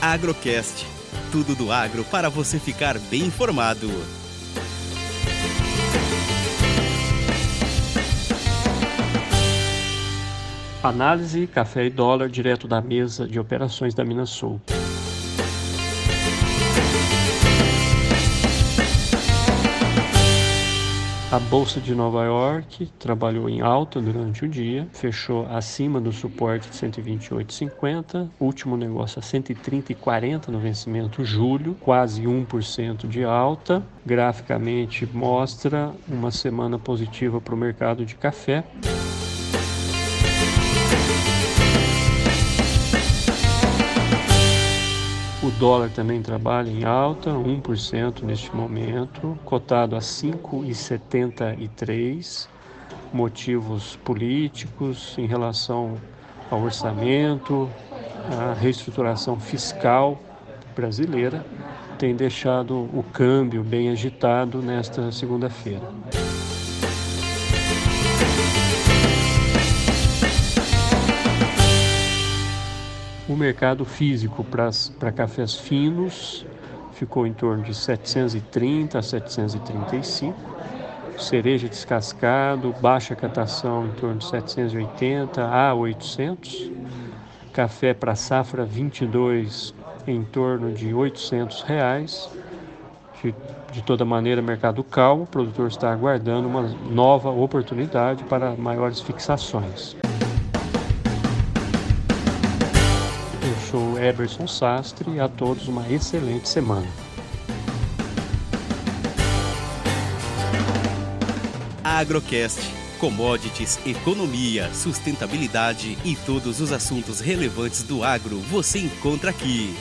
Agrocast. Tudo do agro para você ficar bem informado. Análise café e dólar direto da mesa de operações da Minasul. A Bolsa de Nova York trabalhou em alta durante o dia, fechou acima do suporte de 128,50, último negócio a 130,40 no vencimento julho, quase 1% de alta. Graficamente mostra uma semana positiva para o mercado de café. Dólar também trabalha em alta, 1% neste momento, cotado a 5,73. Motivos políticos em relação ao orçamento, a reestruturação fiscal brasileira tem deixado o câmbio bem agitado nesta segunda-feira. O mercado físico para cafés finos ficou em torno de 730 a 735. Cereja descascado, baixa catação em torno de 780 a 800. Café para safra 22 em torno de 800 reais. De, de toda maneira, mercado calmo, o produtor está aguardando uma nova oportunidade para maiores fixações. Sou Eberson Sastre e a todos uma excelente semana. Agrocast. Commodities, economia, sustentabilidade e todos os assuntos relevantes do agro você encontra aqui.